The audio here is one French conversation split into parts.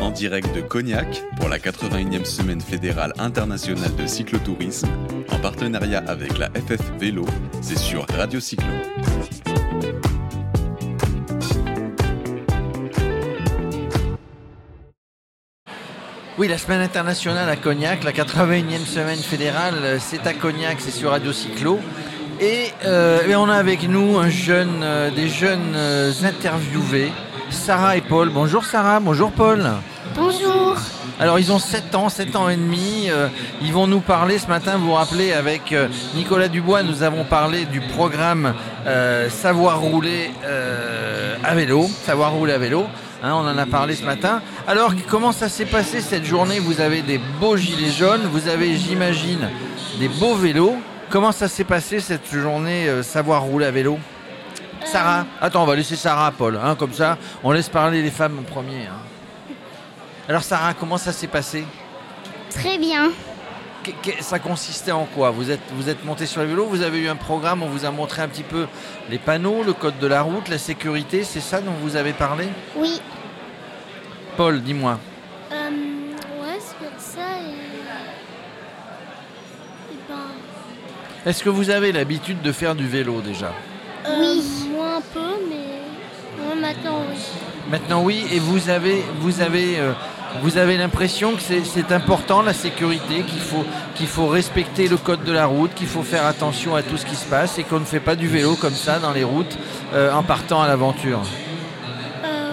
En direct de Cognac pour la 81e semaine fédérale internationale de cyclotourisme, en partenariat avec la FF Vélo, c'est sur Radio Cyclo. Oui, la semaine internationale à Cognac, la 81e semaine fédérale, c'est à Cognac, c'est sur Radio Cyclo. Et, euh, on a avec nous euh, des jeunes euh, interviewés, Sarah et Paul. Bonjour Sarah, bonjour Paul. Bonjour. Alors ils ont 7 ans, 7 ans et demi. euh, ils vont nous parler ce matin, vous vous rappelez, avec euh, Nicolas Dubois, nous avons parlé du programme euh, Savoir rouler à vélo. Savoir rouler à vélo. Hein, on en a parlé ce matin. Alors comment ça s'est passé cette journée? Vous avez des beaux gilets jaunes, vous avez, j'imagine, des beaux vélos. Comment ça s'est passé cette journée Savoir rouler à vélo? Sarah Attends, on va laisser Sarah, Paul. hein, comme ça, on laisse parler les femmes en premier. hein. Alors Sarah, comment ça s'est passé? Très bien. Ça consistait en quoi? Vous êtes, vous êtes monté sur le vélo, vous avez eu un programme, on vous a montré un petit peu les panneaux, le code de la route, la sécurité, c'est ça dont vous avez parlé? Oui. Paul, dis-moi. Euh, ouais, c'est ça et. Et ben. Est-ce que vous avez l'habitude de faire du vélo déjà? Maintenant, oui. Maintenant oui, et vous avez, vous avez, euh, vous avez l'impression que c'est- important la sécurité, qu'il faut, qu'il faut respecter le code de la route, qu'il faut faire attention à tout ce qui se passe et qu'on ne fait pas du vélo comme ça dans les routes euh, en partant à l'aventure. Euh.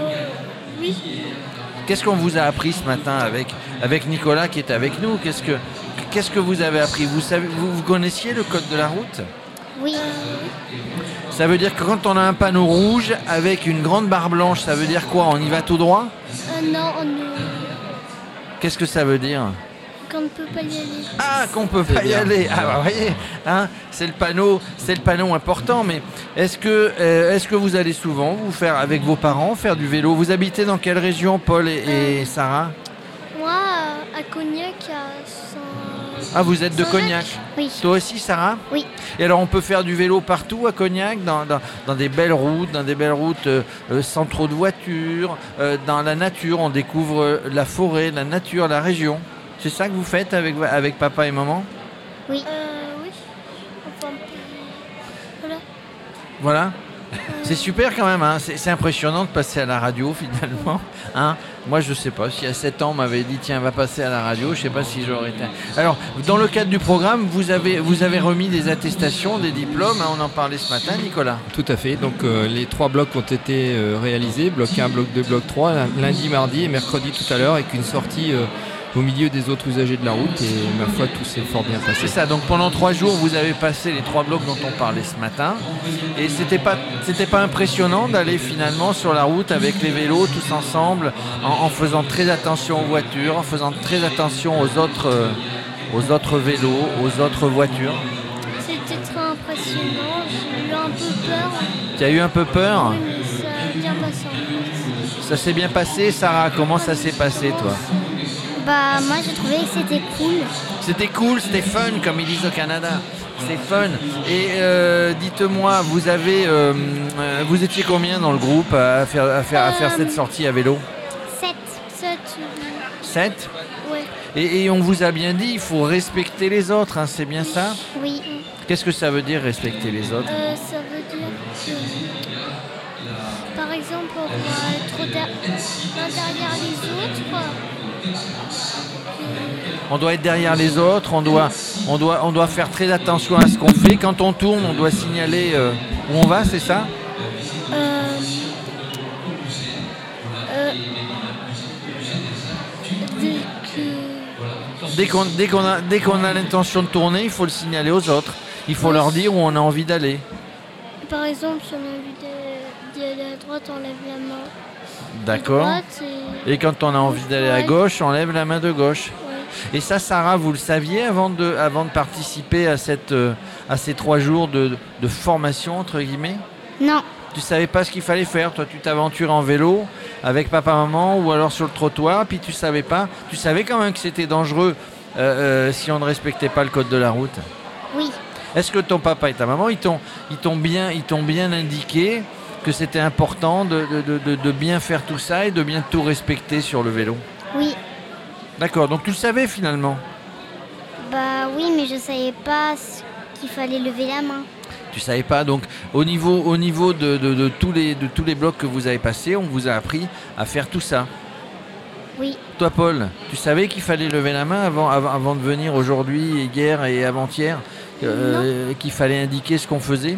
Oui. Qu'est-ce qu'on vous a appris ce matin avec, avec Nicolas qui est avec nous? Qu'est-ce que, qu'est-ce que vous avez appris? Vous, savez, vous, vous connaissiez le code de la route? Oui. Ça veut dire que quand on a un panneau rouge avec une grande barre blanche, ça veut dire quoi? On y va tout droit? Euh, non, on ne. Qu'est-ce que ça veut dire? Qu'on ne peut pas y aller. Ah, qu'on peut pas y aller. Ah, bah, voyez, hein, c'est le panneau, c'est le panneau important. Mais est-ce que, euh, est-ce que vous allez souvent vous faire avec vos parents faire du vélo? Vous habitez dans quelle région, Paul et, et Sarah? Moi, euh, à Cognac, à. Ah, vous êtes de. Cognac. Oui. Toi aussi, Sarah Oui. Et alors, on peut faire du vélo partout à Cognac, dans, dans- dans des belles routes, dans des belles routes euh, euh, sans trop de voitures, euh, dans la nature. On découvre la forêt, la nature, la région. C'est ça que vous faites avec, avec papa et maman? Oui. Euh, oui. Enfin, voilà. Voilà. C'est super quand même, hein. c'est impressionnant de passer à la radio finalement. Hein Moi je sais pas, si à 7 ans on m'avait dit tiens va passer à la radio, je sais pas si j'aurais été. Alors dans le cadre du programme, vous avez, vous avez remis des attestations, des diplômes, hein, on en parlait ce matin Nicolas. Tout à fait. Donc euh, les trois blocs ont été euh, réalisés, bloc 1, bloc 2, bloc 3, lundi, mardi et mercredi tout à l'heure, avec une sortie euh, au milieu des autres usagers de la route. Et ma foi, tout s'est fort bien passé. C'est ça, donc pendant trois jours vous avez passé les trois blocs dont on parlait ce matin. Et c'était pas, c'était pas impressionnant d'aller finalement sur la route avec les vélos tous ensemble, en, en faisant très attention aux voitures, en faisant très attention aux autres, euh, aux autres vélos, aux autres voitures. C'était très impressionnant. J'ai eu un peu peur. Tu as eu un peu peur? Oui, mais ça a bien passé. Ça s'est bien passé, Sarah? Comment ça s'est passé, toi? Bah, moi j'ai trouvé que c'était cool. C'était cool, c'était fun, comme ils disent au Canada. C'est fun. Et euh, dites-moi, vous avez, euh, euh, vous étiez combien dans le groupe à faire, à faire, à faire cette sortie à vélo? 7. 7. 7 Ouais. et, et on vous a bien dit, il faut respecter les autres, hein, c'est bien ça? Oui. Qu'est-ce que ça veut dire respecter les autres? Euh, ça veut dire que. Par exemple, on va l'un derrière les autres. On doit être derrière les autres, on doit, on doit, on doit faire très attention à ce qu'on fait. Quand on tourne, on doit signaler euh, où on va, c'est ça? Euh, euh, dès qu'on dès qu'on a, dès qu'on a l'intention de tourner, il faut le signaler aux autres. Il faut leur dire où on a envie d'aller. Par exemple, si on a envie de- d'y aller à droite, on lève la main. D'accord et- quand on a envie d'aller à gauche, on lève la main de gauche. Et ça, Sarah, vous le saviez avant de, avant de participer à, cette, euh, à ces trois jours de, de formation, entre guillemets? Non. Tu savais pas ce qu'il fallait faire. Toi, tu t'aventurais en vélo avec papa-maman ou alors sur le trottoir, puis tu savais pas. Tu savais quand même que c'était dangereux euh, euh, si on ne respectait pas le code de la route? Oui. Est-ce que ton papa et ta maman, ils t'ont, bien, ils t'ont bien indiqué que c'était important de, de- de- de bien faire tout ça et de bien tout respecter sur le vélo. Oui. D'accord, donc tu le savais finalement. Bah oui, mais je savais pas qu'il fallait lever la main. Tu savais pas, donc au niveau, au niveau de, tous les, de tous les blocs que vous avez passés, on vous a appris à faire tout ça. Oui. Toi Paul, tu savais qu'il fallait lever la main avant, avant, avant de venir aujourd'hui, et hier et avant-hier euh, Qu'il fallait indiquer ce qu'on faisait.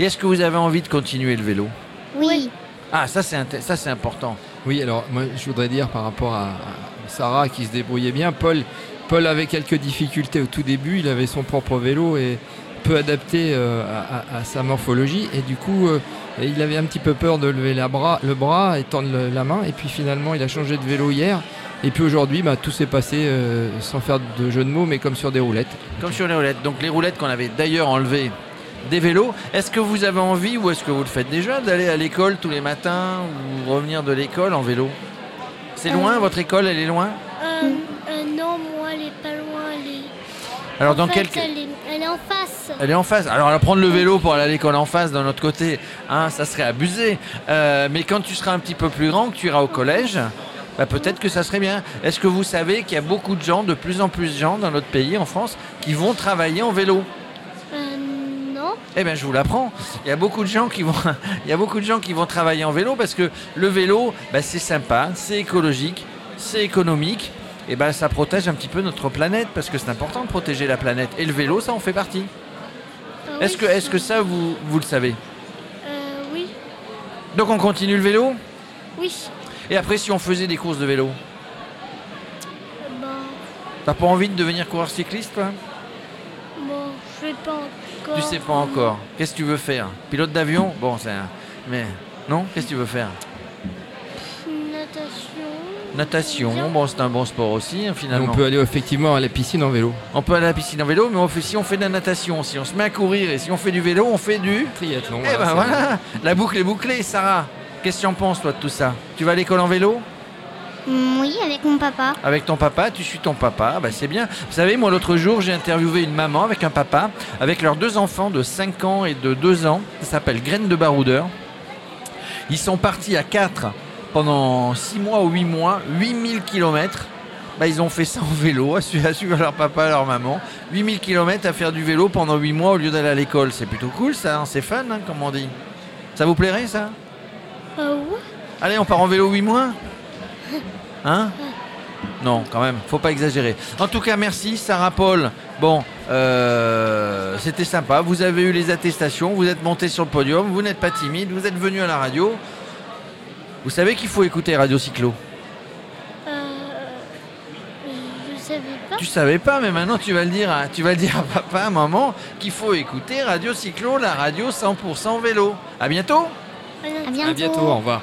Et est-ce que vous avez envie de continuer le vélo? Oui. Ah, ça c'est ça c'est important. Oui, alors moi je voudrais dire par rapport à, à Sarah qui se débrouillait bien, Paul, Paul avait quelques difficultés au tout début, il avait son propre vélo et peu adapté euh, à, à- à sa morphologie et du coup euh, il avait un petit peu peur de lever la bras, le bras et tendre le- la main et puis finalement il a changé de vélo hier et puis aujourd'hui bah, tout s'est passé euh, sans faire de jeu de mots mais comme sur des roulettes. Comme sur les roulettes. Donc les roulettes qu'on avait d'ailleurs enlevées des vélos. Est-ce que vous avez envie ou est-ce que vous le faites déjà d'aller à l'école tous les matins ou revenir de l'école en vélo? C'est loin, Euh. votre école, elle est loin? Euh, euh, non, moi, elle est pas loin. Elle est, Alors dans fait, quel... elle, est, elle est en face. Elle est en face. Alors, prendre le vélo pour aller à l'école en face d'un autre côté, hein, ça serait abusé. Euh, mais quand tu seras un petit peu plus grand, que tu iras au collège, bah, peut-être que ça serait bien. Est-ce que vous savez qu'il y a beaucoup de gens, de plus en plus de gens dans notre pays, en France, qui vont travailler en vélo? Eh bien, je vous l'apprends. Il y a beaucoup de gens qui vont, il y a beaucoup de gens qui vont travailler en vélo parce que le vélo, bah, c'est sympa, c'est écologique, c'est économique. Et ben, ça protège un petit peu notre planète parce que c'est important de protéger la planète. Et le vélo, ça en fait partie. Euh, Est-ce oui, que, est-ce que ça, vous, vous le savez? Euh, oui. Donc on continue le vélo? Oui. Et après, si on faisait des courses de vélo? Euh, ben, T'as pas envie de devenir coureur cycliste, toi? Je sais pas encore. Tu sais pas encore. Qu'est-ce que tu veux faire? Pilote d'avion? Bon, c'est un... Mais non? Qu'est-ce que tu veux faire? Natation. Natation, bon, c'est un bon sport aussi, hein, Et finalement. on peut aller effectivement à la piscine en vélo. On peut aller à la piscine en vélo, mais on fait, si on fait de la natation, si on se met à courir et si on fait du vélo, on fait du... Triathlon. Eh ben voilà La boucle est bouclée, Sarah Qu'est-ce que tu en penses, toi, de tout ça? Tu vas à l'école en vélo? Oui, avec mon papa. Avec ton papa, tu suis ton papa, bah c'est bien. Vous savez, moi l'autre jour, j'ai interviewé une maman avec un papa, avec leurs deux enfants de 5 ans et de 2 ans. Ça s'appelle Graines de Baroudeur. Ils sont partis à 4 pendant 6 mois ou 8 mois, 8000 km. Bah, ils ont fait ça en vélo, à suivre, leur papa, leur maman. 8000 km à faire du vélo pendant 8 mois au lieu d'aller à l'école. C'est plutôt cool ça, hein, c'est fun, hein, comme on dit. Ça vous plairait ça? Euh, oui. Allez, on part en vélo 8 mois? Hein Non, quand même, faut pas exagérer. En tout cas, merci Sarah Paul. Bon, euh, c'était sympa. Vous avez eu les attestations, vous êtes monté sur le podium, vous n'êtes pas timide, vous êtes venu à la radio. Vous savez qu'il faut écouter Radio Cyclo. Euh, je savais pas. Tu savais pas, mais maintenant tu vas le dire à, tu vas le dire à papa, à maman, qu'il faut écouter Radio Cyclo, la radio 100% vélo. À bientôt À bientôt. À bientôt, au revoir.